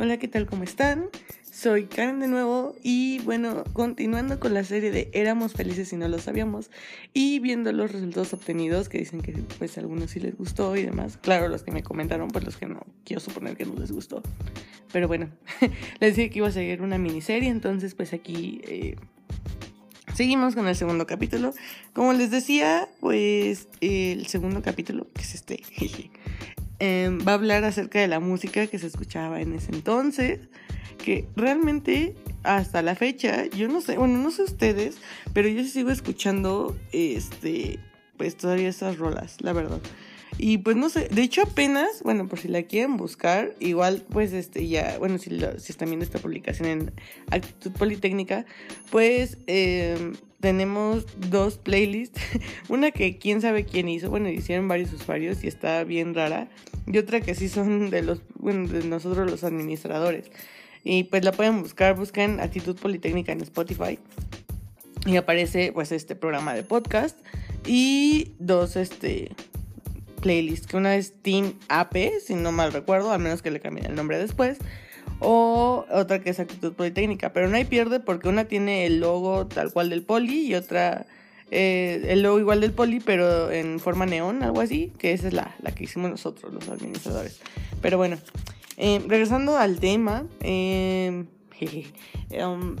Hola, ¿qué tal? ¿Cómo están? Soy Karen de nuevo y bueno, continuando con la serie de Éramos felices y no lo sabíamos y viendo los resultados obtenidos que dicen que pues a algunos sí les gustó y demás. Claro, los que me comentaron, pues los que no, quiero suponer que no les gustó. Pero bueno, les dije que iba a seguir una miniserie, entonces pues aquí eh, seguimos con el segundo capítulo. Como les decía, pues el segundo capítulo, que es este, Em, va a hablar acerca de la música que se escuchaba en ese entonces, que realmente hasta la fecha, yo no sé, bueno, no sé ustedes, pero yo sigo escuchando, este, pues todavía esas rolas, la verdad. Y pues no sé, de hecho apenas, bueno, por si la quieren buscar, igual pues este ya, bueno, si, si están viendo esta publicación en Actitud Politécnica, pues eh, tenemos dos playlists. Una que quién sabe quién hizo, bueno, hicieron varios usuarios y está bien rara. Y otra que sí son de los, bueno, de nosotros los administradores. Y pues la pueden buscar, busquen Actitud Politécnica en Spotify. Y aparece pues este programa de podcast y dos este playlists, que una es Team AP, si no mal recuerdo, al menos que le cambien el nombre después o otra que es actitud politécnica, pero no hay pierde porque una tiene el logo tal cual del poli y otra eh, el logo igual del poli, pero en forma neón, algo así, que esa es la, la que hicimos nosotros, los administradores. Pero bueno, eh, regresando al tema, eh, um,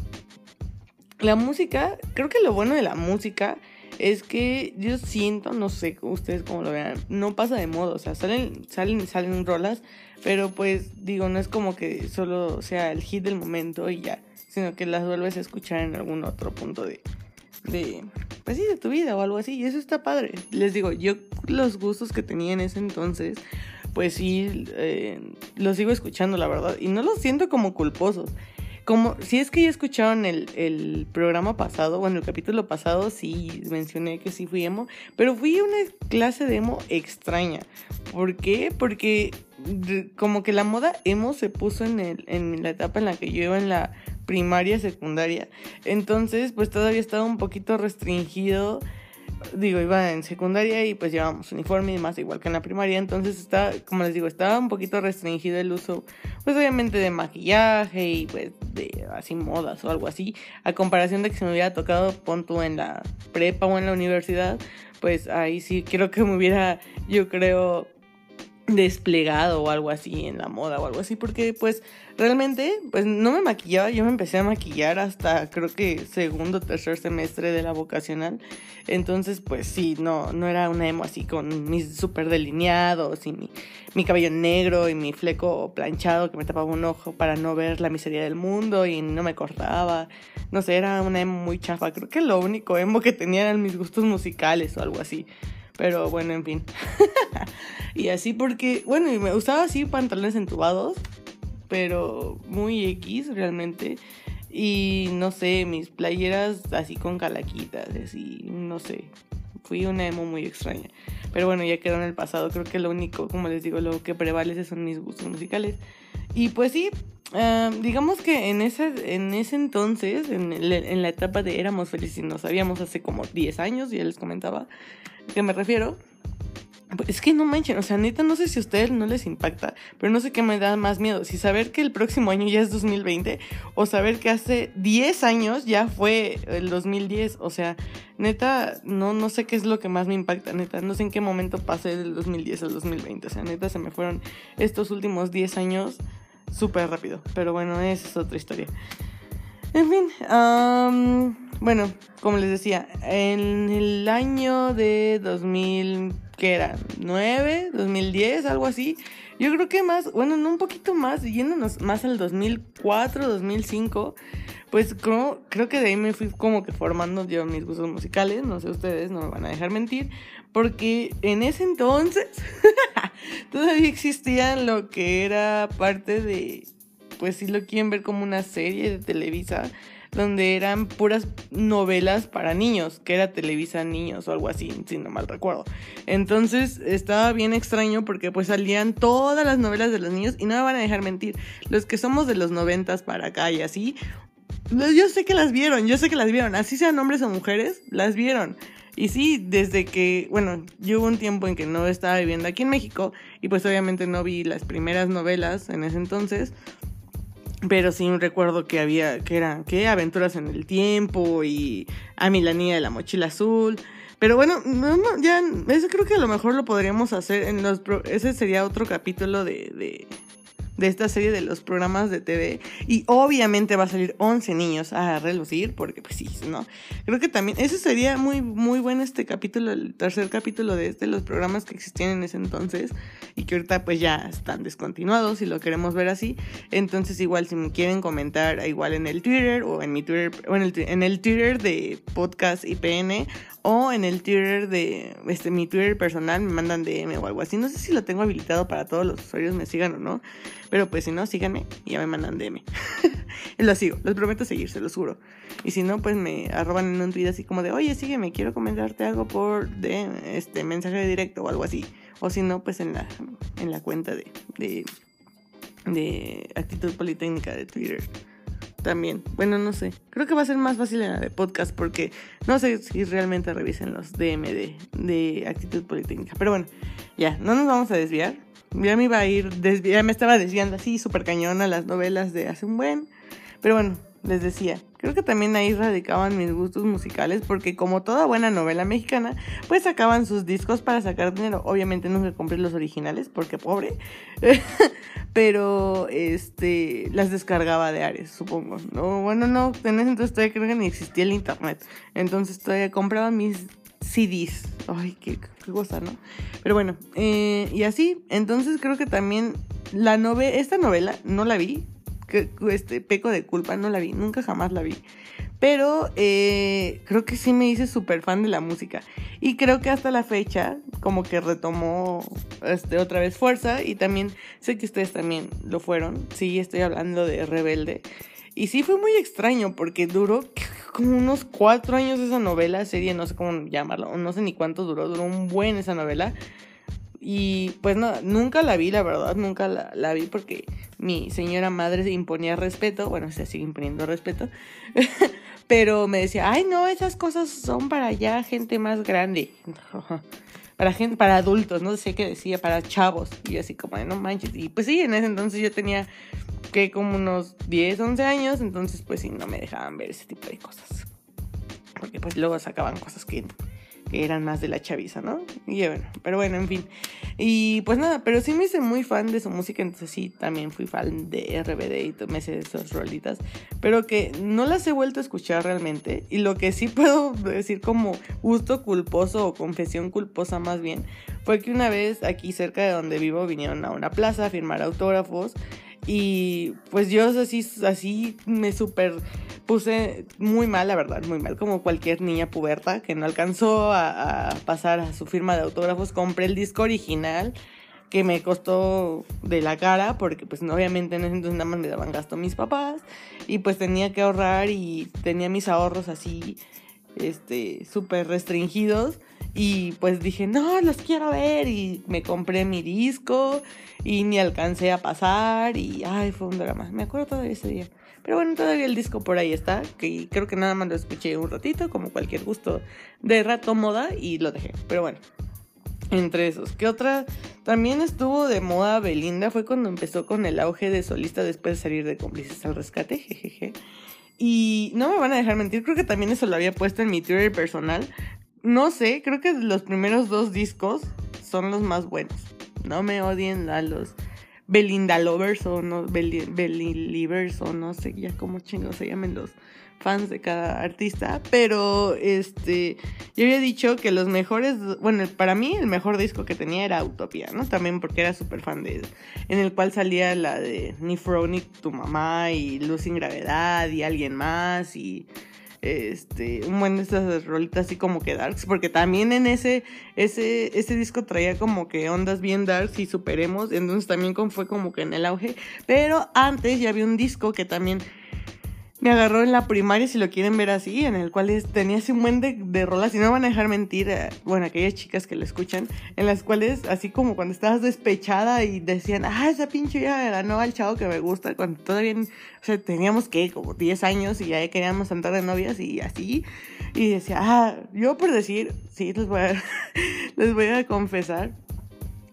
la música, creo que lo bueno de la música es que yo siento, no sé ustedes cómo lo vean, no pasa de moda, o sea, salen, salen, salen rolas, pero pues digo, no es como que solo sea el hit del momento y ya, sino que las vuelves a escuchar en algún otro punto de, de, pues sí, de tu vida o algo así, y eso está padre. Les digo, yo los gustos que tenía en ese entonces, pues sí, eh, los sigo escuchando, la verdad, y no los siento como culposos como si es que ya escucharon el, programa pasado, bueno, el capítulo pasado sí mencioné que sí fui emo, pero fui una clase de emo extraña. ¿Por qué? Porque como que la moda emo se puso en, el, en la etapa en la que yo iba en la primaria, secundaria. Entonces, pues todavía estaba un poquito restringido. Digo, iba en secundaria y pues llevábamos uniforme y demás, igual que en la primaria, entonces estaba, como les digo, estaba un poquito restringido el uso, pues obviamente de maquillaje y pues de así modas o algo así, a comparación de que se me hubiera tocado punto en la prepa o en la universidad, pues ahí sí creo que me hubiera, yo creo, desplegado o algo así en la moda o algo así, porque pues realmente pues no me maquillaba, yo me empecé a maquillar hasta creo que segundo tercer semestre de la vocacional, entonces pues sí, no, no era una emo así con mis súper delineados y mi, mi cabello negro y mi fleco planchado que me tapaba un ojo para no ver la miseria del mundo y no me cortaba, no sé, era una emo muy chafa, creo que lo único emo que tenía eran mis gustos musicales o algo así. Pero bueno, en fin. y así porque, bueno, y me usaba así pantalones entubados, pero muy X realmente. Y no sé, mis playeras así con calaquitas, así, no sé. Fui una emo muy extraña. Pero bueno, ya quedó en el pasado. Creo que lo único, como les digo, lo que prevalece son mis gustos musicales. Y pues sí, digamos que en ese, en ese entonces, en, la etapa de éramos felices y nos sabíamos hace como 10 años, ya les comentaba, que me refiero. Es que no manchen, o sea, neta, no sé si a ustedes no les impacta, pero no sé qué me da más miedo, si saber que el próximo año ya es 2020 o saber que hace 10 años ya fue el 2010, o sea, neta, no, no sé qué es lo que más me impacta, neta, no sé en qué momento pasé del 2010 al 2020, o sea, neta, se me fueron estos últimos 10 años súper rápido, pero bueno, esa es otra historia. En fin, bueno, como les decía, en el año de 2000, ¿qué era? ¿9? ¿2010? Algo así. Yo creo que más, bueno, no un poquito más, yéndonos más al 2004, 2005, pues creo, creo que de ahí me fui como que formando yo mis gustos musicales, no sé ustedes, no me van a dejar mentir, porque en ese entonces todavía existía lo que era parte de pues si lo quieren ver como una serie de Televisa, donde eran puras novelas para niños, que era Televisa Niños o algo así, si no mal recuerdo. Entonces estaba bien extraño porque pues salían todas las novelas de los niños y no me van a dejar mentir, los que somos de los noventas para acá y así, yo sé que las vieron, yo sé que las vieron, así sean hombres o mujeres, las vieron. Y sí, desde que, bueno, yo hubo un tiempo en que no estaba viviendo aquí en México y pues obviamente no vi las primeras novelas en ese entonces, Pero sí recuerdo que había, que eran, que aventuras en el tiempo y a mí la niña de la mochila azul. Pero bueno, no, no, ya, eso creo que a lo mejor lo podríamos hacer en los, ese sería otro capítulo de, de, de esta serie de los programas de TV. Y obviamente va a salir 11 niños a relucir, porque pues sí, ¿no? Creo que también, ese sería muy, muy bueno este capítulo, el tercer capítulo de este, los programas que existían en ese entonces y que ahorita pues ya están descontinuados y lo queremos ver así. Entonces igual si me quieren comentar igual en el Twitter o en mi Twitter, o el, en el Twitter de Podcast IPN o en el Twitter de este, mi Twitter personal me mandan DM o algo así. No sé si lo tengo habilitado para todos los usuarios me sigan o no. Pero pues si no, síganme y ya me mandan DM. lo sigo, los prometo seguir, se los juro. Y si no, pues me arroban en un tweet así como de, oye, sígueme, quiero comentarte algo por de este mensaje de directo o algo así. O si no, pues en la, en la cuenta de, de, de Actitud Politécnica de Twitter también. Bueno, no sé. Creo que va a ser más fácil en la de podcast porque no sé si realmente revisen los DM de, de actitud politécnica. Pero bueno, ya, no nos vamos a desviar. Ya me iba a ir, ya me estaba desviando así súper cañón a las novelas de hace un buen. Pero bueno, les decía, creo que también ahí radicaban mis gustos musicales porque como toda buena novela mexicana, pues sacaban sus discos para sacar dinero. Obviamente nunca compré los originales porque pobre, pero este las descargaba de Ares, supongo. No, bueno, no, en ese entonces todavía creo que ni existía el internet. Entonces todavía compraba mis CDs. Ay, qué, cosa, ¿no? Pero bueno, eh, y así, entonces creo que también la novela, esta novela no la vi, que, este, peco de culpa, no la vi, nunca jamás la vi. Pero eh, creo que sí me hice súper fan de la música. Y creo que hasta la fecha, como que retomó este, otra vez fuerza. Y también sé que ustedes también lo fueron. Sí, estoy hablando de Rebelde. Y sí fue muy extraño porque duró como unos cuatro años esa novela, serie, no sé cómo llamarlo, no sé ni cuánto duró, duró un buen esa novela. Y pues no, nunca la vi, la verdad, nunca la, vi porque mi señora madre imponía respeto, bueno, se sigue imponiendo respeto, pero me decía, ay no, esas cosas son para ya gente más grande, para gente, para adultos, no sé qué decía, para chavos, y así como, no manches, y pues sí, en ese entonces yo tenía que como unos 10, 11 años, entonces pues sí, no me dejaban ver ese tipo de cosas, porque pues luego sacaban cosas que que eran más de la chaviza, ¿no? Y bueno, pero bueno, en fin. Y pues nada, pero sí me hice muy fan de su música, entonces sí, también fui fan de RBD y me sé esas rolitas, pero que no las he vuelto a escuchar realmente. Y lo que sí puedo decir como gusto culposo o confesión culposa más bien, fue que una vez aquí cerca de donde vivo vinieron a una plaza a firmar autógrafos y pues yo así, así me súper puse muy mal, la verdad, muy mal, como cualquier niña puberta que no alcanzó a, pasar a su firma de autógrafos. Compré el disco original que me costó de la cara porque pues obviamente en ese entonces nada más me daban gasto mis papás y pues tenía que ahorrar y tenía mis ahorros así este súper restringidos y pues dije, no, los quiero ver. Y me compré mi disco y ni alcancé a pasar. Y ay, fue un drama. Me acuerdo todavía ese día. Pero bueno, todavía el disco por ahí está. Que creo que nada más lo escuché un ratito, como cualquier gusto de rato moda. Y lo dejé. Pero bueno, entre esos. ¿Qué otra? También estuvo de moda Belinda. Fue cuando empezó con el auge de solista después de salir de cómplices al rescate. Jejeje. Y no me van a dejar mentir, creo que también eso lo había puesto en mi Twitter personal. No sé, creo que los primeros dos discos son los más buenos. No me odien a los Belinda Lovers o no Belivers o no sé ya cómo chingos se llamen los fans de cada artista, pero este yo había dicho que los mejores, bueno, para mí el mejor disco que tenía era Utopía, ¿no? También porque era súper fan de en el cual salía la de Ni Ni tu mamá y Luz sin gravedad y alguien más y este, un buen de esas rolitas así como que darks, porque también en ese, ese, ese disco traía como que ondas bien darks y superemos, entonces también fue como que en el auge, pero antes ya había un disco que también me agarró en la primaria, si lo quieren ver así, en el cual tenía un buen de, rolas, y no van a dejar mentir, eh, bueno, aquellas chicas que lo escuchan, en las cuales, así como cuando estabas despechada y decían, ah, esa pinche ya ganó al chavo que me gusta, cuando todavía, o sea, teníamos que, como 10 años y ya queríamos andar de novias y así, y decía, ah, yo por decir, sí, les voy a, les voy a confesar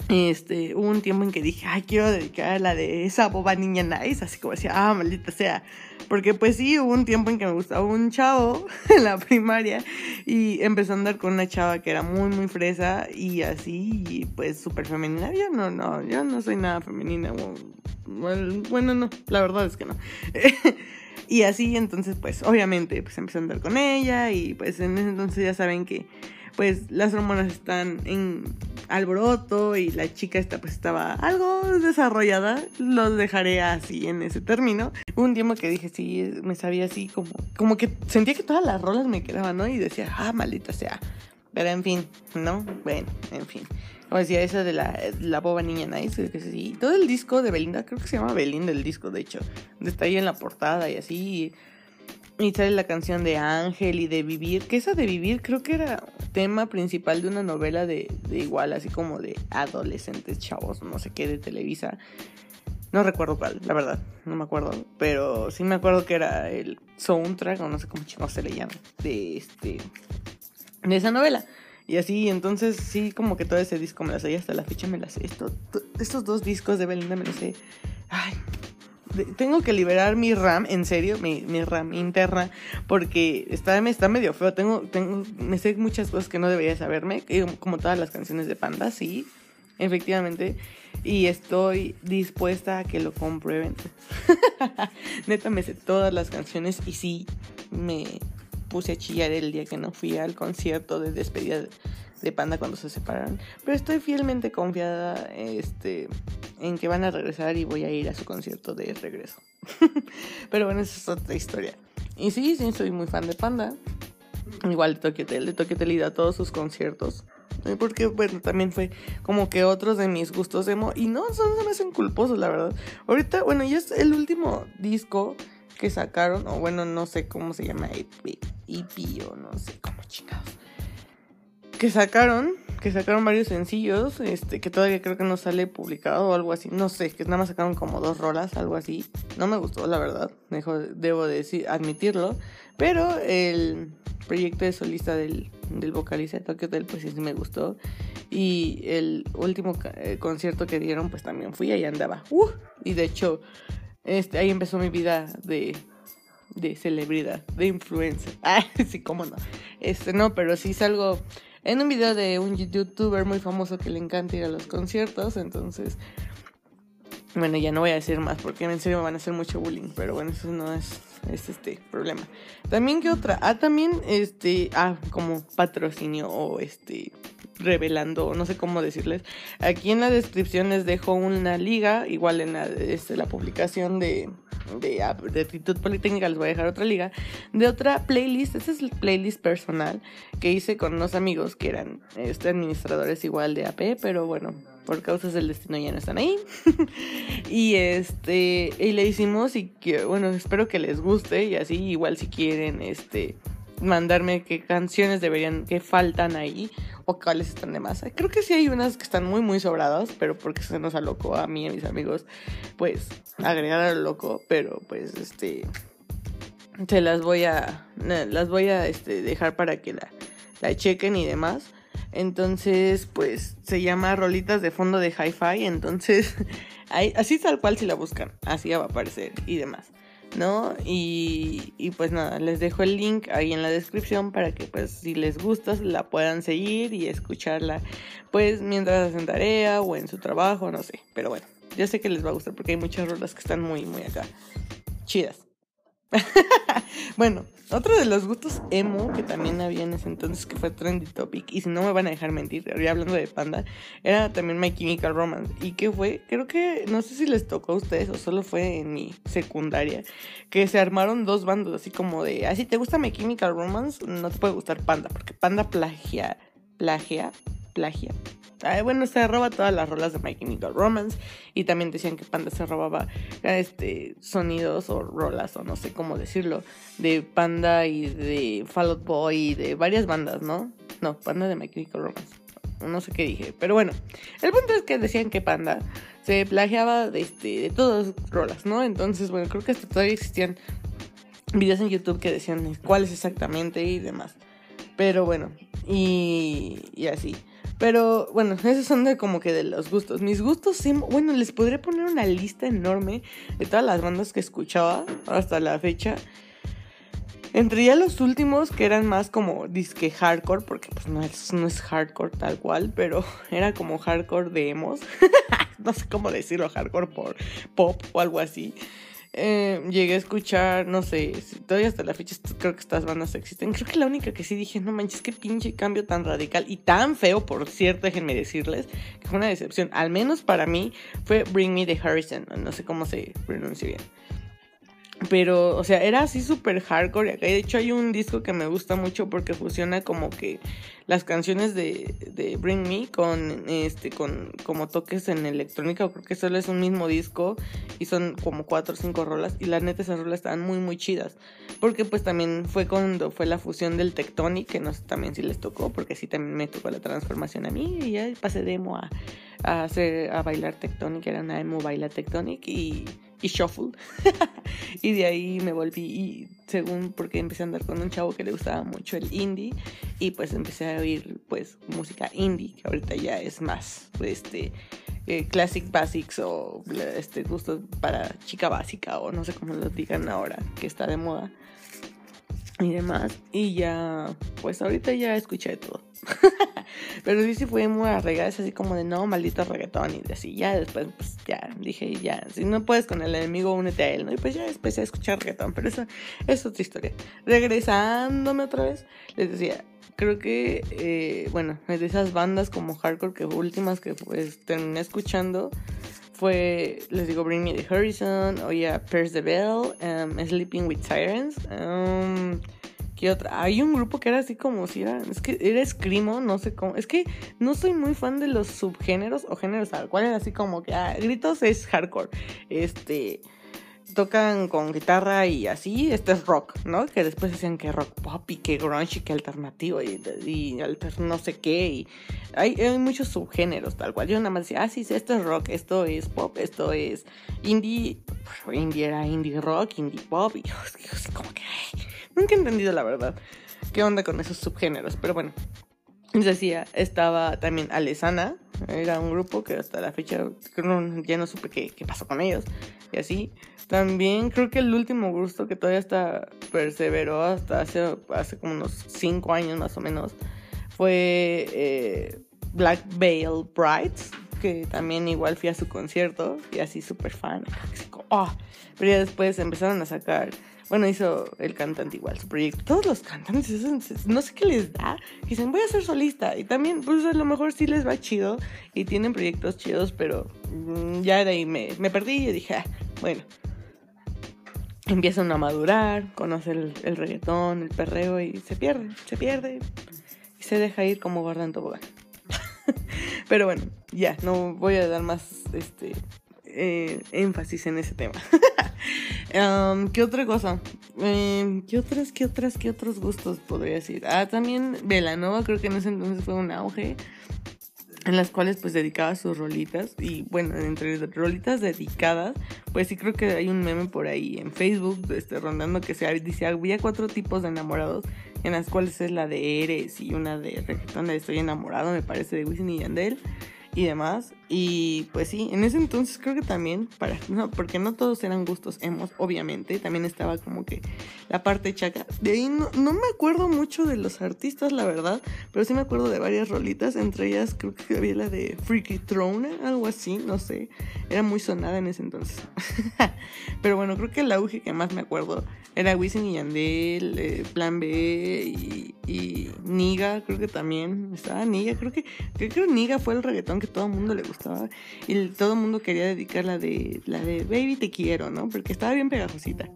este, hubo un tiempo en que dije, ay, quiero dedicar a la de esa boba niña nice, así como decía, ah, maldita sea. Porque pues sí, hubo un tiempo en que me gustaba un chavo en la primaria y empezó a andar con una chava que era muy, muy fresa y así, y pues súper femenina. Yo no, no, yo no soy nada femenina. Bueno, no, la verdad es que no. y así, entonces, pues obviamente, pues empecé a andar con ella y pues en ese entonces ya saben que pues las hormonas están en alboroto y la chica esta pues estaba algo desarrollada, los dejaré así en ese término. un tiempo que dije, sí, me sabía así como, como que sentía que todas las rolas me quedaban, ¿no? Y decía, ah, maldita sea. Pero en fin, ¿no? Bueno, en fin. Como decía, esa de la, la boba niña nice, que sí. Todo el disco de Belinda, creo que se llama Belinda el disco, de hecho. Está ahí en la portada y así. Sale la canción de Ángel y de Vivir, que esa de Vivir creo que era tema principal de una novela de, igual, así como de adolescentes chavos, no sé qué, de Televisa. No recuerdo cuál, la verdad, no me acuerdo. Pero sí me acuerdo que era el soundtrack, o no sé cómo se le llama, de este. de esa novela. Y así, entonces sí, como que todo ese disco me lo sé, y hasta la fecha me la sé. Esto, estos dos discos de Belinda me los sé. Ay, tengo que liberar mi RAM, en serio, mi, RAM interna, porque está, está medio feo. Tengo, tengo, me sé muchas cosas que no debería saberme, como todas las canciones de Panda, sí, efectivamente. Y estoy dispuesta a que lo comprueben. Neta, me sé todas las canciones y sí, me puse a chillar el día que no fui al concierto de despedida de Panda cuando se separaron. Pero estoy fielmente confiada este, en que van a regresar y voy a ir a su concierto de regreso. Pero bueno, esa es otra historia. Y sí, sí, soy muy fan de Panda. Igual de Tokyo Hotel, de Tokyo Hotel y a todos sus conciertos. Porque, bueno, también fue como que otros de mis gustos emo. Y no, son, se me hacen culposos, la verdad. Ahorita, bueno, ya es el último disco que sacaron. O bueno, no sé cómo se llama. EP, EP o no sé cómo chingados que sacaron, que sacaron varios sencillos, este, que todavía creo que no sale publicado o algo así, no sé, que nada más sacaron como dos rolas, algo así. No me gustó, la verdad, debo decir, admitirlo, pero el proyecto de solista del, del vocalista de Tokyo Hotel, pues sí me gustó. Y el último eh, concierto que dieron, pues también fui, ahí andaba. Uh, y de hecho, este, ahí empezó mi vida de, de celebridad, de influencer. Ah, sí, cómo no. Este, no, pero sí salgo en un video de un youtuber muy famoso que le encanta ir a los conciertos, entonces bueno, ya no voy a decir más porque en serio me van a hacer mucho bullying, pero bueno, eso no es, es este problema. También que otra, ah, también este, ah, como patrocinio o este revelando, no sé cómo decirles. Aquí en la descripción les dejo una liga, igual en la, este, la publicación de, de, actitud politécnica les voy a dejar otra liga, de otra playlist, esta es el playlist personal que hice con unos amigos que eran este, administradores igual de AP, pero bueno, por causas del destino ya no están ahí. y este, y le hicimos y que, bueno, espero que les guste y así igual si quieren, este mandarme qué canciones deberían, que faltan ahí o cuáles están de más. Creo que sí hay unas que están muy, muy sobradas, pero porque se nos alocó a mí y a mis amigos, pues agregar al loco, pero pues este, se las voy a, las voy a este, dejar para que la, la chequen y demás. Entonces, pues se llama Rolitas de fondo de Hi-Fi. Entonces, así tal cual si la buscan, así va a aparecer y demás. ¿No? Y, y, pues nada, les dejo el link ahí en la descripción para que pues si les gusta la puedan seguir y escucharla pues mientras hacen tarea o en su trabajo, no sé, pero bueno, yo sé que les va a gustar porque hay muchas rolas que están muy, muy acá, chidas. bueno, otro de los gustos emo que también había en ese entonces que fue trendy topic y si no me van a dejar mentir, ya hablando de Panda, era también My Chemical Romance y que fue, creo que no sé si les tocó a ustedes o solo fue en mi secundaria que se armaron dos bandos así como de, ah, te gusta My Chemical Romance, no te puede gustar Panda porque Panda plagia, plagia, plagia bueno, se roba todas las rolas de My Chemical Romance. Y también decían que Panda se robaba este, sonidos o rolas, o no sé cómo decirlo, de Panda y de Fall Out Boy y de varias bandas, ¿no? No, Panda de My Chemical Romance. No sé qué dije. Pero bueno, el punto es que decían que Panda se plagiaba de, este, de todas las rolas, ¿no? Entonces, bueno, creo que hasta todavía existían videos en YouTube que decían cuáles exactamente y demás. Pero bueno, y, y así. Pero bueno, esos son de como que de los gustos. Mis gustos, bueno, les podría poner una lista enorme de todas las bandas que escuchaba hasta la fecha. Entre ya los últimos, que eran más como disque hardcore, porque pues no es, no es hardcore tal cual, pero era como hardcore de emos. no sé cómo decirlo, hardcore por pop o algo así. Eh, llegué a escuchar, no sé, todavía hasta la fecha creo que estas bandas existen. Creo que la única que sí dije, no manches, qué pinche cambio tan radical y tan feo, por cierto, déjenme decirles, que fue una decepción, al menos para mí, fue Bring Me the Harrison, no sé cómo se pronuncia bien. Pero, o sea, era así súper hardcore. De hecho, hay un disco que me gusta mucho porque fusiona como que las canciones de, de Bring Me con este con como toques en electrónica. Creo que solo es un mismo disco y son como cuatro o cinco rolas. Y la neta, esas rolas estaban muy, muy chidas. Porque pues también fue cuando fue la fusión del Tectonic, que no sé también si les tocó, porque sí también me tocó la transformación a mí. Y ya pasé de emo a, a, hacer, a bailar Tectonic, era una emo baila Tectonic y shuffle. y de ahí me volví, y según porque empecé a andar con un chavo que le gustaba mucho el indie, y pues empecé a oír pues música indie, que ahorita ya es más este eh, classic basics o este gusto para chica básica o no sé cómo lo digan ahora, que está de moda y demás. Y ya, pues ahorita ya escuché todo. Pero sí, sí fue muy arraigada, es así como de no, maldito reggaetón y así. Ya después, pues ya dije, ya, si no puedes con el enemigo, únete a él, ¿no? Y pues ya empecé a escuchar reggaetón, pero eso es otra historia. Regresándome otra vez, les decía, creo que, eh, bueno, de esas bandas como hardcore que últimas que pues terminé escuchando fue, les digo, Bring Me the Horizon, oía Pierce the Bell, um, Sleeping with Sirens. Um, ¿Qué otra? Hay un grupo que era así como si era. Es que era Screamo, no sé cómo. Es que no soy muy fan de los subgéneros o géneros al cual era así como que. Ah, gritos es hardcore. Este tocan con guitarra y así, este es rock, ¿no? Que después decían que rock pop y que grunge y que alternativo y, y no sé qué. Y hay, hay, muchos subgéneros, tal cual. Yo nada más decía, ah, sí, esto es rock, esto es pop, esto es indie. Indie era indie rock, indie pop. Y yo, como que. nunca he entendido la verdad qué onda con esos subgéneros, pero bueno. Decía, estaba también Alesana, era un grupo que hasta la fecha ya no supe qué, qué pasó con ellos y así. También creo que el último gusto que todavía está perseveró hasta hace, hace como unos 5 años más o menos fue eh, Black Veil Brides, que también igual fui a su concierto y así súper fan. Oh, pero ya después empezaron a sacar, bueno, hizo el cantante igual su proyecto. Todos los cantantes, no sé qué les da, dicen voy a ser solista y también pues a lo mejor sí les va chido y tienen proyectos chidos, pero mm, ya de ahí me, me perdí y dije, ah, bueno empiezan a madurar, conocer el, reggaetón, el perreo y se pierde, se pierde y se deja ir como gorda en tobogán. Pero bueno, ya, no voy a dar más este eh, énfasis en ese tema. Um, ¿Qué otra cosa? Eh, ¿Qué otras, qué otras, qué otros gustos podría decir? Ah, también Velanova, creo que en ese entonces fue un auge en las cuales pues dedicaba sus rolitas y bueno, entre rolitas dedicadas, pues sí creo que hay un meme por ahí en Facebook este, rondando que se dice había cuatro tipos de enamorados en las cuales es la de Eres y una de reggaetón de Estoy enamorado me parece de Wisin y Yandel y demás. Y pues sí, en ese entonces creo que también, para, no, porque no todos eran gustos hemos, obviamente, también estaba como que la parte chaca. De ahí no, me acuerdo mucho de los artistas, la verdad, pero sí me acuerdo de varias rolitas, entre ellas creo que había la de Freaky Throne, algo así, no sé, era muy sonada en ese entonces. pero bueno, creo que el auge que más me acuerdo era Wisin y Yandel, eh, Plan B y, Niga, creo que también estaba Niga, creo que, creo que Niga fue el reggaetón que todo el mundo le y todo el mundo quería dedicar la de, la de Baby Te Quiero, ¿no? Porque estaba bien pegajosita.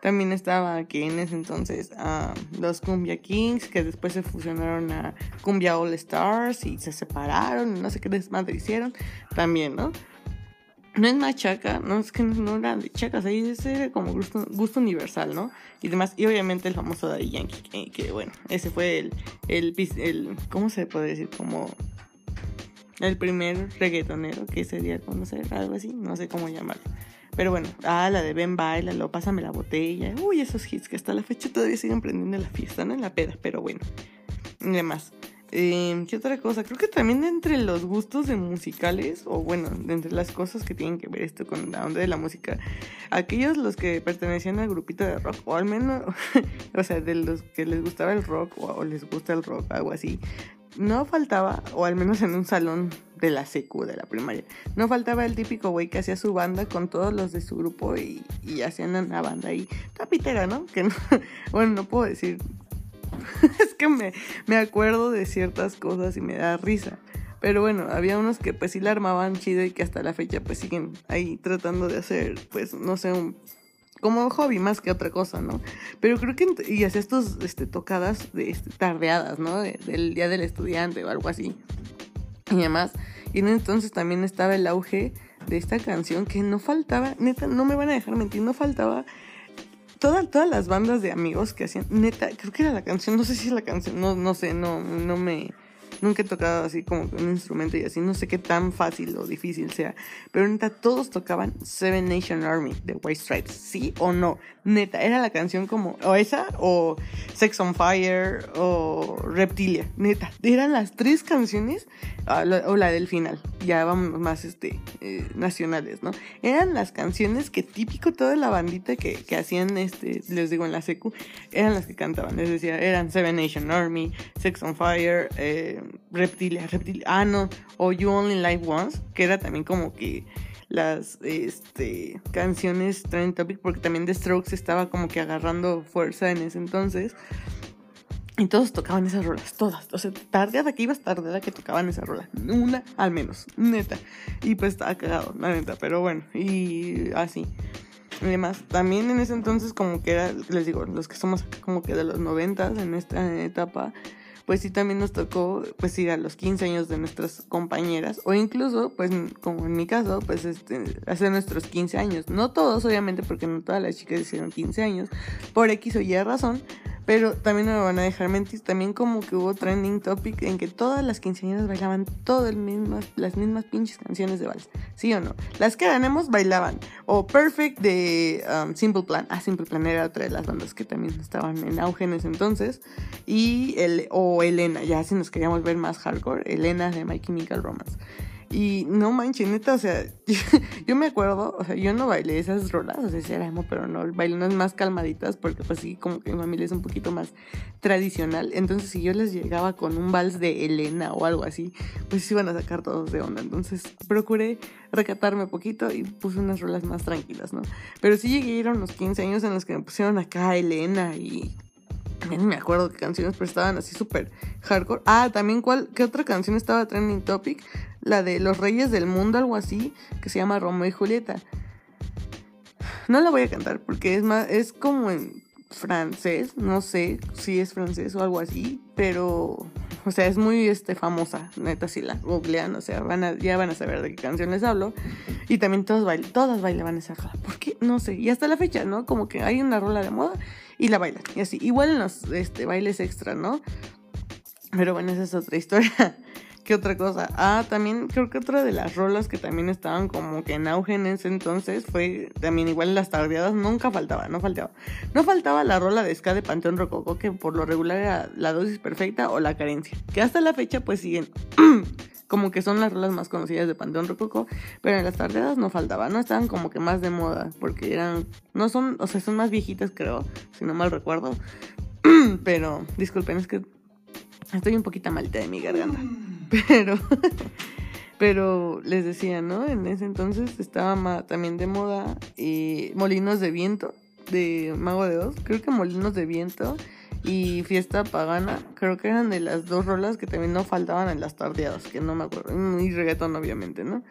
También estaba aquí en ese entonces a los Cumbia Kings, que después se fusionaron a Cumbia All Stars y se separaron, no sé qué desmadre hicieron. También, ¿no? no es machaca, no es que no eran de chacas, ahí es como gusto, gusto universal, ¿no? Y demás, y obviamente el famoso Daddy Yankee, que, bueno, ese fue el, el, el, ¿cómo se puede decir? Como el primer reggaetonero que sería conocer, algo así, no sé cómo llamarlo. Pero bueno, ah, la de Ben Baila, lo pásame la botella, uy, esos hits que hasta la fecha todavía siguen prendiendo la fiesta, ¿no? En la peda, pero bueno, y demás. Eh, ¿Qué otra cosa? Creo que también entre los gustos de musicales, o bueno, entre las cosas que tienen que ver esto con la onda de la música, aquellos los que pertenecían al grupito de rock, o al menos, o sea, de los que les gustaba el rock, o, les gusta el rock, algo así, no faltaba, o al menos en un salón de la secu, de la primaria, no faltaba el típico güey que hacía su banda con todos los de su grupo y, hacían una banda ahí, tapitera, ¿no? Que no, bueno, no puedo decir es que me, me acuerdo de ciertas cosas y me da risa. Pero bueno, había unos que pues sí la armaban chido y que hasta la fecha pues siguen ahí tratando de hacer, pues no sé, un como hobby más que otra cosa, ¿no? Pero creo que y hacía estos este, tocadas de este, tardeadas, ¿no? del día del estudiante o algo así. Y demás. Y entonces también estaba el auge de esta canción que no faltaba, neta, no me van a dejar mentir, no faltaba todas, todas las bandas de amigos que hacían, neta, creo que era la canción, no sé si es la canción, no, no sé, no, no me, Nunca he tocado así como un instrumento y así, no sé qué tan fácil o difícil sea. Pero neta, todos tocaban Seven Nation Army de White Stripes, ¿sí o no? Neta, era la canción como, o esa, o Sex on Fire, o Reptilia, neta. Eran las tres canciones, ah, o la del final, ya vamos más este, eh, nacionales, ¿no? Eran las canciones que típico toda la bandita que, que hacían, este, les digo, en la secu, eran las que cantaban. Les decía, eran Seven Nation Army, Sex on Fire, eh, Reptilia, Reptilia, ah, no, o You Only Live Once, que era también como que las este, canciones Trending Topic, porque también The Strokes estaba como que agarrando fuerza en ese entonces. Y todos tocaban esas rolas, todas. O sea, tardeada que ibas, tardeada que tocaban esa rola. Una al menos, neta. Y pues estaba cagado, la neta, pero bueno, y así. Y demás, también en ese entonces como que era, les digo, los que somos como que de los noventas en esta etapa, pues sí también nos tocó pues ir a los 15 años de nuestras compañeras o incluso pues como en mi caso pues este, hacer nuestros 15 años. No todos obviamente porque no todas las chicas hicieron 15 años por X o Y razón, pero también no me van a dejar mentir, también como que hubo trending topic en que todas las quinceañeras bailaban todas las mismas pinches canciones de vals. ¿Sí o no? Las que ganamos bailaban. O Perfect de um, Simple Plan. Ah, Simple Plan era otra de las bandas que también estaban en auge en ese entonces. Y el, o Elena, ya si nos queríamos ver más hardcore, Elena de My Chemical Romance. Y no manches, neta, o sea, yo, me acuerdo, o sea, yo no bailé esas rolas, o sea, era emo, pero no, bailé unas más calmaditas porque pues sí, como que mi familia es un poquito más tradicional. Entonces, si yo les llegaba con un vals de Elena o algo así, pues se iban a sacar todos de onda. Entonces, procuré recatarme poquito y puse unas rolas más tranquilas, ¿no? Pero sí llegué a ir unos 15 años en los que me pusieron acá Elena y también me acuerdo qué canciones, pero estaban así súper hardcore. Ah, también cuál, qué otra canción estaba trending topic, la de Los Reyes del Mundo, algo así, que se llama Romeo y Julieta. No la voy a cantar porque es más, es como en francés, no sé si es francés o algo así, pero, o sea, es muy este, famosa, neta, si la googlean, o sea, van a, ya van a saber de qué canción les hablo. Y también todos bailan, todas bailaban esa rola. ¿Por qué? No sé. Y hasta la fecha, ¿no? Como que hay una rola de moda y la bailan. Y así. Igual en los este, bailes extra, ¿no? Pero bueno, esa es otra historia. ¿Qué otra cosa? Ah, también creo que otra de las rolas que también estaban como que en auge en ese entonces fue también igual en las tardeadas, nunca faltaba, no faltaba. No faltaba la rola de ska de Panteón Rococo, que por lo regular era la dosis perfecta o la carencia, que hasta la fecha pues siguen como que son las rolas más conocidas de Panteón Rococo, pero en las tardeadas no faltaba, no estaban como que más de moda, porque eran, no son, o sea, son más viejitas creo, si no mal recuerdo, pero disculpen, es que estoy un poquito malita de mi garganta, pero, pero les decía, ¿no? En ese entonces estaba también de moda y Molinos de Viento de Mago de Oz, creo que Molinos de Viento y Fiesta Pagana, creo que eran de las dos rolas que también no faltaban en las tardeadas, que no me acuerdo, y reggaetón obviamente, ¿no?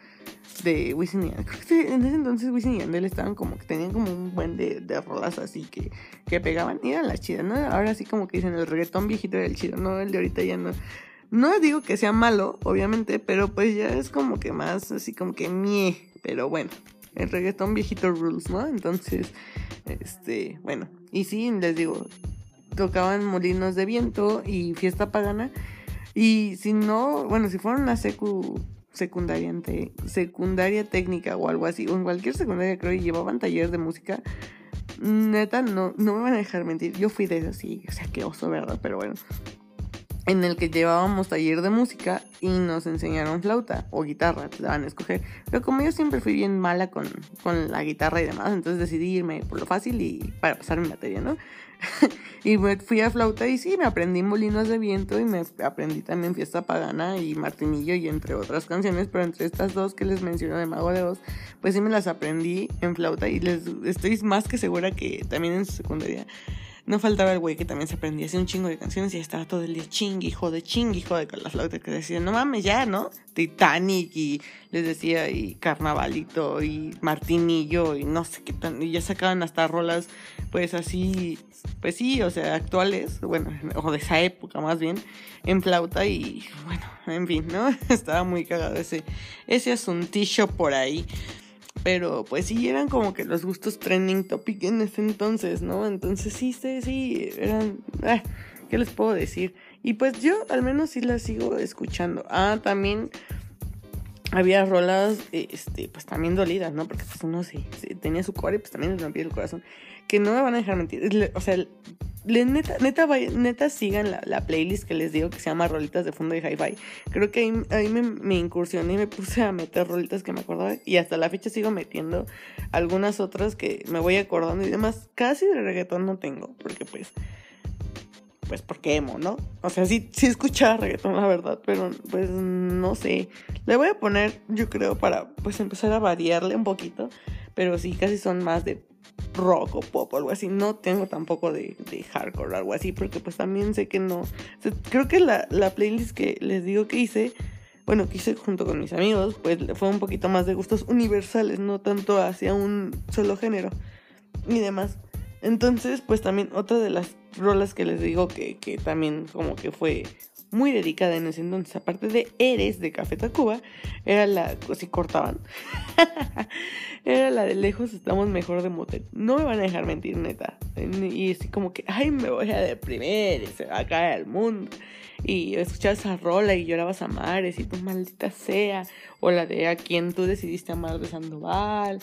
De Wisin y que en ese entonces Wisin y Yandel estaban como que tenían como un buen de, de rolas así que, que pegaban y eran las chidas, ¿no? Ahora sí como que dicen el reggaetón viejito era el chido, ¿no? El de ahorita ya no. No digo que sea malo, obviamente, pero pues ya es como que más así como que mie, pero bueno el reggaetón viejito rules, ¿no? Entonces, este, bueno, y sí, les digo, tocaban molinos de viento y fiesta pagana. Y si no, bueno, si fueron una secu secundaria, secundaria técnica o algo así, o en cualquier secundaria creo y llevaban taller de música, neta, no, no me van a dejar mentir. Yo fui de eso, sí, o sea, qué oso, ¿verdad? Pero bueno. en el que llevábamos taller de música y nos enseñaron flauta o guitarra, te daban a escoger. Pero como yo siempre fui bien mala con, con la guitarra y demás, entonces decidí irme por lo fácil y para pasar mi materia, ¿no? y fui a flauta y sí, me aprendí Molinos de Viento y me aprendí también Fiesta Pagana y Martinillo y entre otras canciones, pero entre estas dos que les menciono de Mago de Oz, pues sí me las aprendí en flauta y les estoy más que segura que también en su secundaria no faltaba el güey que también se aprendía así un chingo de canciones y estaba todo el día ching, hijo de ching, hijo de con la flauta que decía, no mames, ya, ¿no? Titanic y les decía, y Carnavalito y Martinillo y no sé qué tan, y ya sacaban hasta rolas, pues así, pues sí, o sea, actuales, bueno, o de esa época más bien, en flauta y bueno, en fin, ¿no? Estaba muy cagado ese, ese asuntillo por ahí. Pero pues sí, eran como que los gustos trending topic en ese entonces, ¿no? Entonces sí, sí, sí, eran... Ah, ¿Qué les puedo decir? Y pues yo al menos sí las sigo escuchando. Ah, también había rolas, este, pues también dolidas, ¿no? Porque pues uno sí, tenía su core, pues también les rompía el corazón. Que no me van a dejar mentir. O sea, neta, neta, sigan la, playlist que les digo que se llama Rolitas de Fondo de Hi-Fi. Creo que ahí, me, me, incursioné y me puse a meter rolitas que me acordaba. Y hasta la fecha sigo metiendo algunas otras que me voy acordando y demás. Casi de reggaetón no tengo, porque pues pues porque emo, ¿no? O sea, sí, sí escuchaba reggaetón, la verdad, pero pues no sé. Le voy a poner, yo creo, para pues empezar a variarle un poquito, pero sí, casi son más de rock o pop o algo así. No tengo tampoco de, hardcore o algo así, porque pues también sé que no. creo que la, la playlist que les digo que hice, bueno, que hice junto con mis amigos, pues fue un poquito más de gustos universales, no tanto hacia un solo género y demás. Entonces, pues también otra de las rolas que les digo que, que también como que fue muy dedicada en ese entonces, aparte de Eres de Café Tacuba, era la, si cortaban, era la de lejos estamos mejor de motel. No me van a dejar mentir, neta. Y así como que, ay, me voy a deprimir y se va a caer el mundo. Y escuchabas esa rola y llorabas a mares y tu maldita sea. O la de a quien tú decidiste amar de Sandoval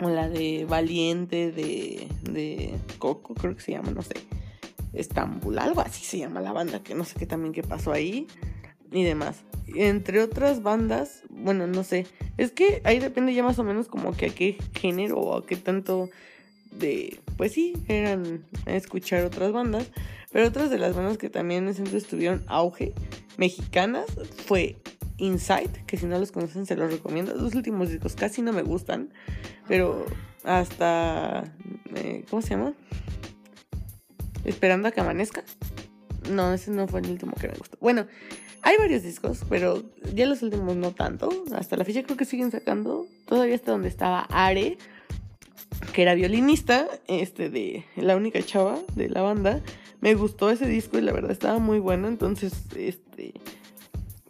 o la de Valiente de, de Coco, creo que se llama, no sé. Estambul, algo así se llama la banda, que no sé qué también qué pasó ahí y demás. Entre otras bandas, bueno, no sé, es que ahí depende ya más o menos como que a qué género o a qué tanto de, pues sí, eran escuchar otras bandas, pero otras de las bandas que también en ese entonces tuvieron auge mexicanas fue Inside, que si no los conocen se los recomiendo. Los últimos discos casi no me gustan, pero hasta... Eh, ¿Cómo se llama? Esperando a que amanezca. No, ese no fue el último que me gustó. Bueno, hay varios discos, pero ya los últimos no tanto. Hasta la fecha creo que siguen sacando. Todavía hasta donde estaba Are, que era violinista, este de la única chava de la banda. Me gustó ese disco y la verdad estaba muy bueno. Entonces, este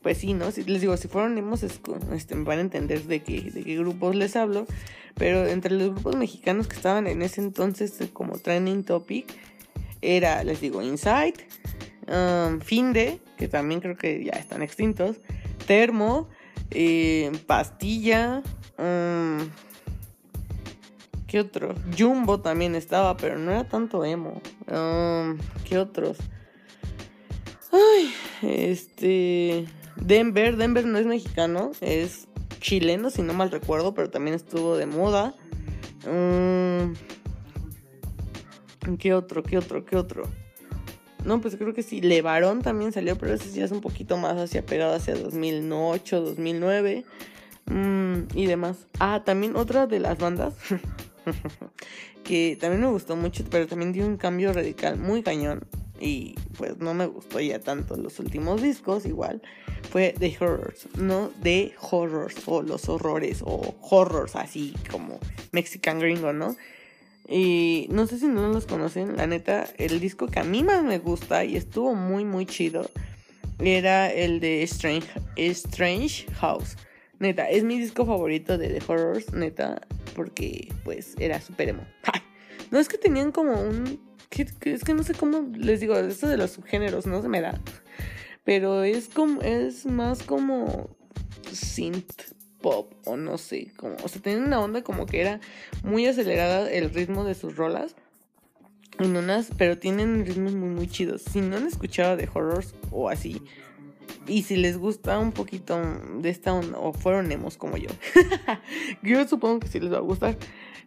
pues sí, ¿no? Les digo, si fueron emos, este, van a entender de qué, de qué grupos les hablo. Pero entre los grupos mexicanos que estaban en ese entonces como trending topic, era, les digo, Insight, um, Finde, que también creo que ya están extintos, Termo, eh, Pastilla, um, ¿qué otro? Jumbo también estaba, pero no era tanto emo. Um, ¿Qué otros? Ay, este. Denver, Denver no es mexicano, es chileno, si no mal recuerdo, pero también estuvo de moda. ¿Qué otro? ¿Qué otro? ¿Qué otro? No, pues creo que sí. Levarón también salió, pero ese ya es un poquito más hacia pegado hacia 2008, 2009 mm, y demás. Ah, también otra de las bandas que también me gustó mucho, pero también dio un cambio radical muy cañón y pues no me gustó ya tanto los últimos discos, igual fue The Horrors, no The Horrors o los horrores o horrors así como Mexican Gringo, ¿no? Y no sé si no los conocen, la neta, el disco que a mí más me gusta y estuvo muy muy chido era el de Strange, Strange House. Neta, es mi disco favorito de The Horrors, neta, porque pues era super emo. No es que tenían como un es que no sé cómo les digo, esto de los subgéneros no se me da. Pero es como, es más como synth pop o no sé, como, o sea, tenían una onda como que era muy acelerada el ritmo de sus rolas. en unas, pero tienen ritmos muy muy chidos. Si no han escuchado de horrors o así, y si les gusta un poquito de esta onda, o fueron emos como yo, yo supongo que sí les va a gustar.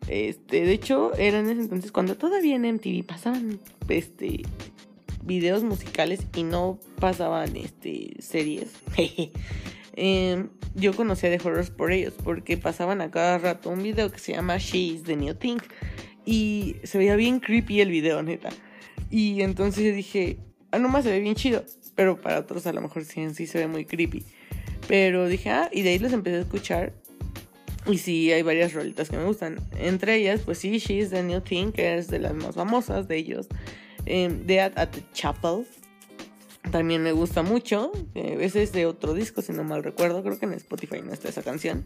Este, de hecho, era en ese entonces cuando todavía en MTV pasaban este videos musicales y no pasaban este series. Em, yo conocía de horrors por ellos, porque pasaban a cada rato un video que se llama She's the New Thing. Y se veía bien creepy el video, neta. Y entonces dije, ah, nomás se ve bien chido. Pero para otros a lo mejor sí, sí se ve muy creepy. Pero dije, ah, y de ahí los empecé a escuchar. Y sí, hay varias rolitas que me gustan. Entre ellas, pues sí, She's the New Thing, que es de las más famosas de ellos. Eh, Dead at the Chapel. También me gusta mucho. Eh, ese es de otro disco, si no mal recuerdo. Creo que en Spotify no está esa canción.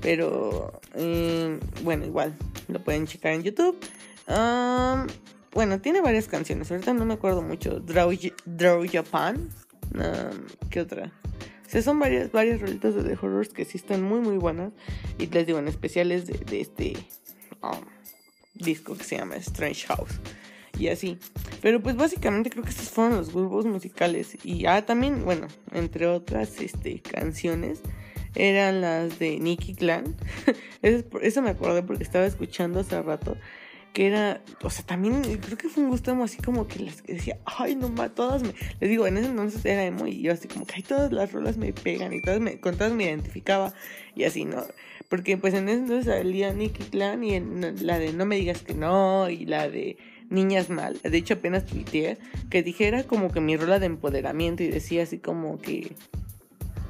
Pero eh, bueno, igual lo pueden checar en YouTube. bueno, tiene varias canciones. Ahorita no me acuerdo mucho. Draw, Draw Japan. ¿Qué otra? O son varias, varias rolitas de The Horrors que sí están muy, muy buenas. Y les digo, en especiales de, de este disco que se llama Strange House. Y así. Pero pues básicamente creo que estos fueron los grupos musicales. Y ah, también, bueno, entre otras este, canciones eran las de Nicky Clan. eso, me acordé porque estaba escuchando hace rato. Que era, o sea, también creo que fue un gusto así como que les decía, ay, no más, todas me. Les digo, en ese entonces era emo y yo así como que, ay, todas las rolas me pegan y todas me, con todas me identificaba y así, ¿no? Porque pues en ese entonces salía Nicky Clan y en la de No me digas que no y la de Niñas Mal. De hecho, apenas tuiteé que dijera como que mi rola de empoderamiento y decía así como que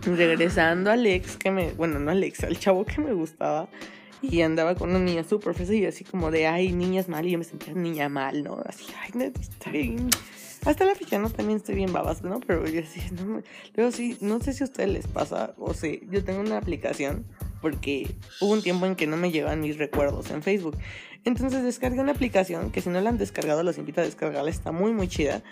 regresando al ex que me, bueno, no al ex, al chavo que me gustaba y andaba con una niña súper fresa y así como de, ay, niñas mal, y yo me sentía niña mal, ¿no? Así, ay, está bien. Hasta la fecha, ¿no? También estoy bien babas, ¿no? Pero yo así, no, luego sí, no sé si a ustedes les pasa, o sea, yo tengo una aplicación porque hubo un tiempo en que no me llevan mis recuerdos en Facebook. Entonces descargué una aplicación que si no la han descargado los invito a descargarla, está muy muy chida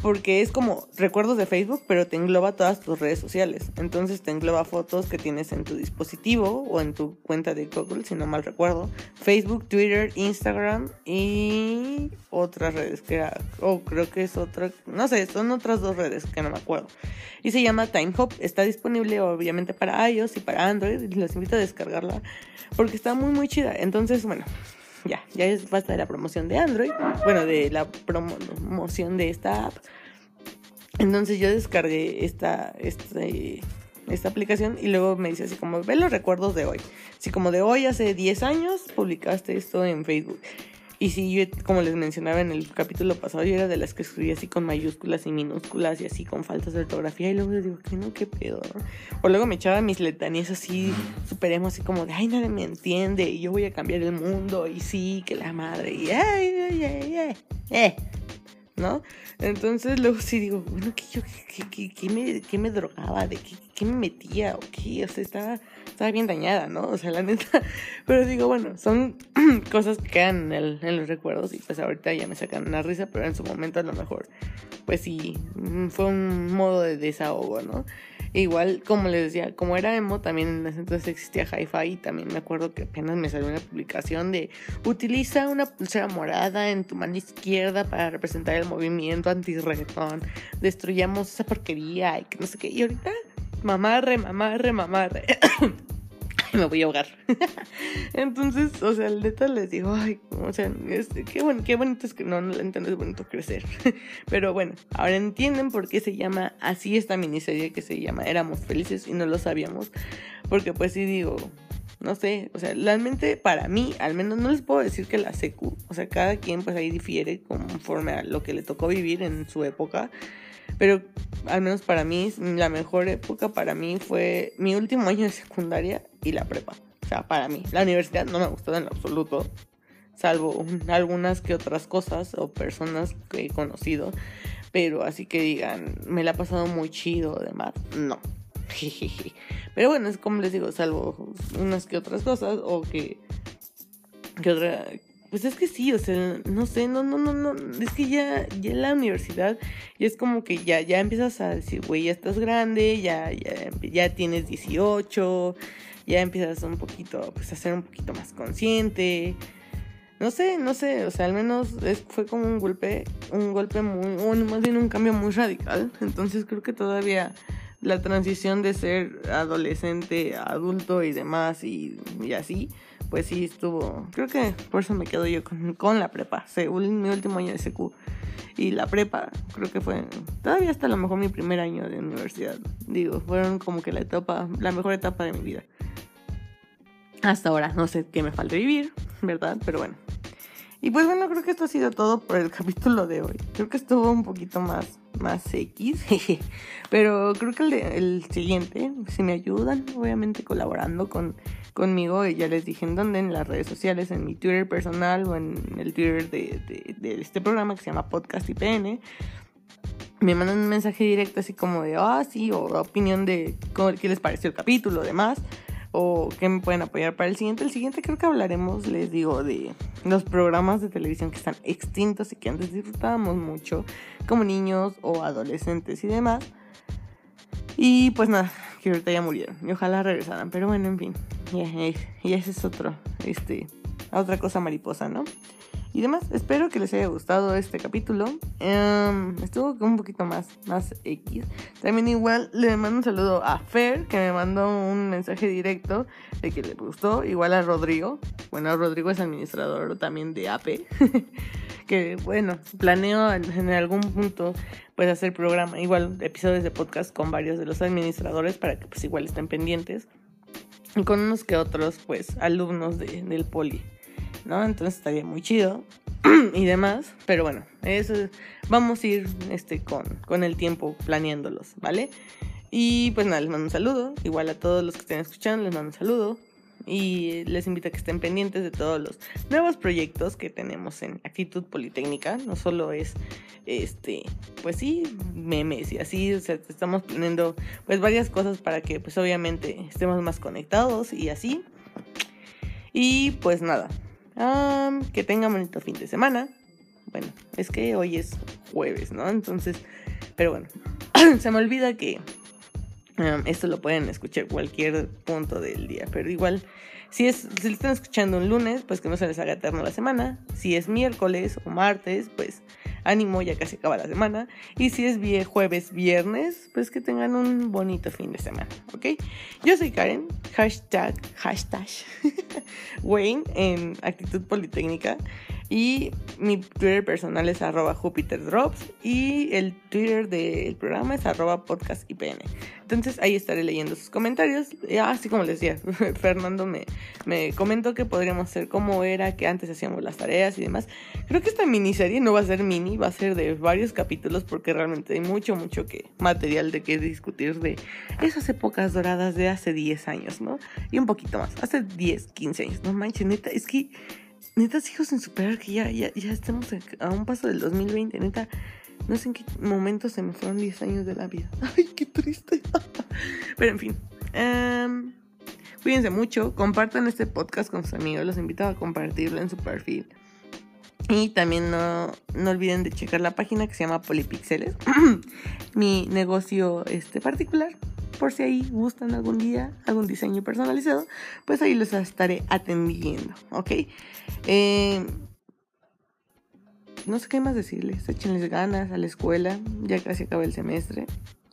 porque es como recuerdos de Facebook, pero te engloba todas tus redes sociales. Entonces te engloba fotos que tienes en tu dispositivo o en tu cuenta de Google, si no mal recuerdo. Facebook, Twitter, Instagram y otras redes que o creo que es otra, no sé, son otras dos redes que no me acuerdo. Y se llama TimeHop, está disponible obviamente para iOS y para Android los invito a descargarla porque está muy muy chida. Entonces, bueno, ya, ya es basta de la promoción de Android, bueno, de la promoción de esta app. Entonces yo descargué esta, este, esta aplicación y luego me dice así como, ve los recuerdos de hoy. Así como de hoy, hace 10 años, publicaste esto en Facebook. Y sí, yo, como les mencionaba en el capítulo pasado, yo era de las que escribía así con mayúsculas y minúsculas y así con faltas de ortografía. Y luego les digo, ¿qué no? ¿Qué pedo? O luego me echaba mis letanías así, superemos así como de, ay, nadie me entiende y yo voy a cambiar el mundo. Y sí, que la madre. Y, ay, ay, ay, ay, eh. ¿no? Entonces luego sí digo, bueno, ¿qué, yo, qué, qué, me, qué me drogaba? ¿De qué, qué, me metía? ¿O qué? O sea, estaba, estaba bien dañada, ¿no? O sea, la neta. Pero digo, bueno, son cosas que quedan en, los recuerdos y pues ahorita ya me sacan una risa, pero en su momento a lo mejor, pues sí, mm, fue un modo de desahogo, ¿no? Igual, como les decía, como era emo, también en ese entonces existía hi-fi y también me acuerdo que apenas me salió una publicación de utiliza una pulsera morada en tu mano izquierda para representar el movimiento anti-reggaetón, destruyamos esa porquería y que no sé qué. Y ahorita, mamarre, mamarre, mamarre. me voy a ahogar. Entonces, o sea, neta les digo, ay, o sea, qué, bueno, qué bonito es que no, no entiendo, es bonito crecer. Pero bueno, ahora entienden por qué se llama así esta miniserie que se llama Éramos felices y no lo sabíamos. Porque pues sí digo, no sé, o sea, realmente para mí, al menos no les puedo decir que la secu, o sea, cada quien pues ahí difiere conforme a lo que le tocó vivir en su época. Pero al menos para mí, la mejor época para mí fue mi último año de secundaria y la prepa. O sea, para mí. La universidad no me gustó en absoluto. Salvo algunas que otras cosas o personas que he conocido. Pero así que digan, me la ha pasado muy chido, demás. No. Pero bueno, es como les digo, salvo unas que otras cosas o que, que otra, pues es que sí, o sea, no sé, no, no, no, no, es que ya, ya en la universidad ya es como que ya, ya empiezas a decir, güey, ya estás grande, ya, ya, ya tienes 18, ya empiezas un poquito, pues a ser un poquito más consciente, no sé, no sé, o sea, al menos fue como un golpe, un golpe muy, o más bien un cambio muy radical. Entonces creo que todavía la transición de ser adolescente a adulto y demás y, así, pues sí estuvo, creo que por eso me quedo yo con, la prepa, según mi último año de SQ. Y la prepa, creo que fue todavía hasta a lo mejor mi primer año de universidad. Digo, fueron como que la etapa, la mejor etapa de mi vida. Hasta ahora, no sé qué me falta vivir, ¿verdad? Pero bueno. Y pues bueno, creo que esto ha sido todo por el capítulo de hoy. Creo que estuvo un poquito más, más X. Pero creo que el, el siguiente, si me ayudan, obviamente colaborando con, conmigo, ya les dije en dónde, en las redes sociales, en mi Twitter personal o en el Twitter de, de, este programa que se llama Podcast IPN me mandan un mensaje directo así como de, ah, sí, o opinión de cómo, qué les pareció el capítulo, demás o que me pueden apoyar para el siguiente. El siguiente creo que hablaremos, les digo, de los programas de televisión que están extintos y que antes disfrutábamos mucho como niños o adolescentes y demás. Y pues nada, que ahorita ya murieron y ojalá regresaran, pero bueno, en fin, y, ese es otro, este, otra cosa mariposa, ¿no? Y demás. Espero que les haya gustado este capítulo. Em, estuvo un poquito más, más X. También igual le mando un saludo a Fer, que me mandó un mensaje directo de que le gustó. Igual a Rodrigo. Bueno, Rodrigo es administrador también de AP. que bueno, planeo en, algún punto pues hacer programa, igual episodios de podcast con varios de los administradores para que pues igual estén pendientes. Y con unos que otros pues alumnos del poli. ¿No? Entonces estaría muy chido y demás, pero bueno, eso vamos a ir este, con, con el tiempo planeándolos, ¿vale? Y pues nada, les mando un saludo, igual a todos los que estén escuchando, les mando un saludo y les invito a que estén pendientes de todos los nuevos proyectos que tenemos en Actitud Politécnica. No solo es, este, pues sí, memes y así, o sea, estamos poniendo pues varias cosas para que pues obviamente estemos más conectados y así. Y pues nada, que tengan bonito fin de semana. Bueno, es que hoy es jueves, ¿no? Entonces, pero bueno, se me olvida que esto lo pueden escuchar cualquier punto del día, pero igual, si es, si lo están escuchando un lunes, pues que no se les haga eterno la semana. Si es miércoles o martes, pues ánimo, ya casi acaba la semana. Y si es jueves, viernes, pues que tengan un bonito fin de semana, ¿ok? Yo soy Karen, hashtag, hashtag, Wayne en Actitud Politécnica. Y mi Twitter personal es arroba JupiterDrops y el Twitter del programa es arroba podcastipn. Entonces ahí estaré leyendo sus comentarios. Así como les decía, Fernando me, me comentó que podríamos hacer como era que antes hacíamos las tareas y demás. Creo que esta miniserie no va a ser mini, va a ser de varios capítulos porque realmente hay mucho, mucho que material de que discutir de esas épocas doradas de hace 10 años, ¿no? Y un poquito más, hace 10, 15 años. No manches, neta, es que neta, hijos sin superar que ya, ya, ya estamos a un paso del 2020, neta. No sé en qué momento se me fueron 10 años de la vida. Ay, qué triste. Pero en fin. Em, cuídense mucho. Compartan este podcast con sus amigos. Los invito a compartirlo en su perfil. Y también no, no olviden de checar la página que se llama Polipixeles. Mi negocio este particular por si ahí gustan algún día algún diseño personalizado, pues ahí los estaré atendiendo, ¿ok? Eh, no sé qué más decirles, échenles ganas a la escuela, ya casi acaba el semestre.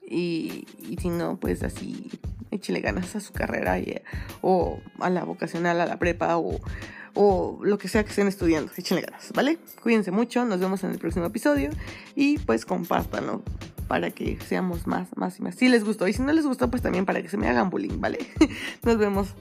Y, si no, pues así, échenle ganas a su carrera o a la vocacional, a la prepa o, o lo que sea que estén estudiando. Échenle ganas, ¿vale? Cuídense mucho, nos vemos en el próximo episodio y pues compártanlo para que seamos más, más y más. Si les gustó y si no les gustó, pues también para que se me hagan bullying, ¿vale? Nos vemos.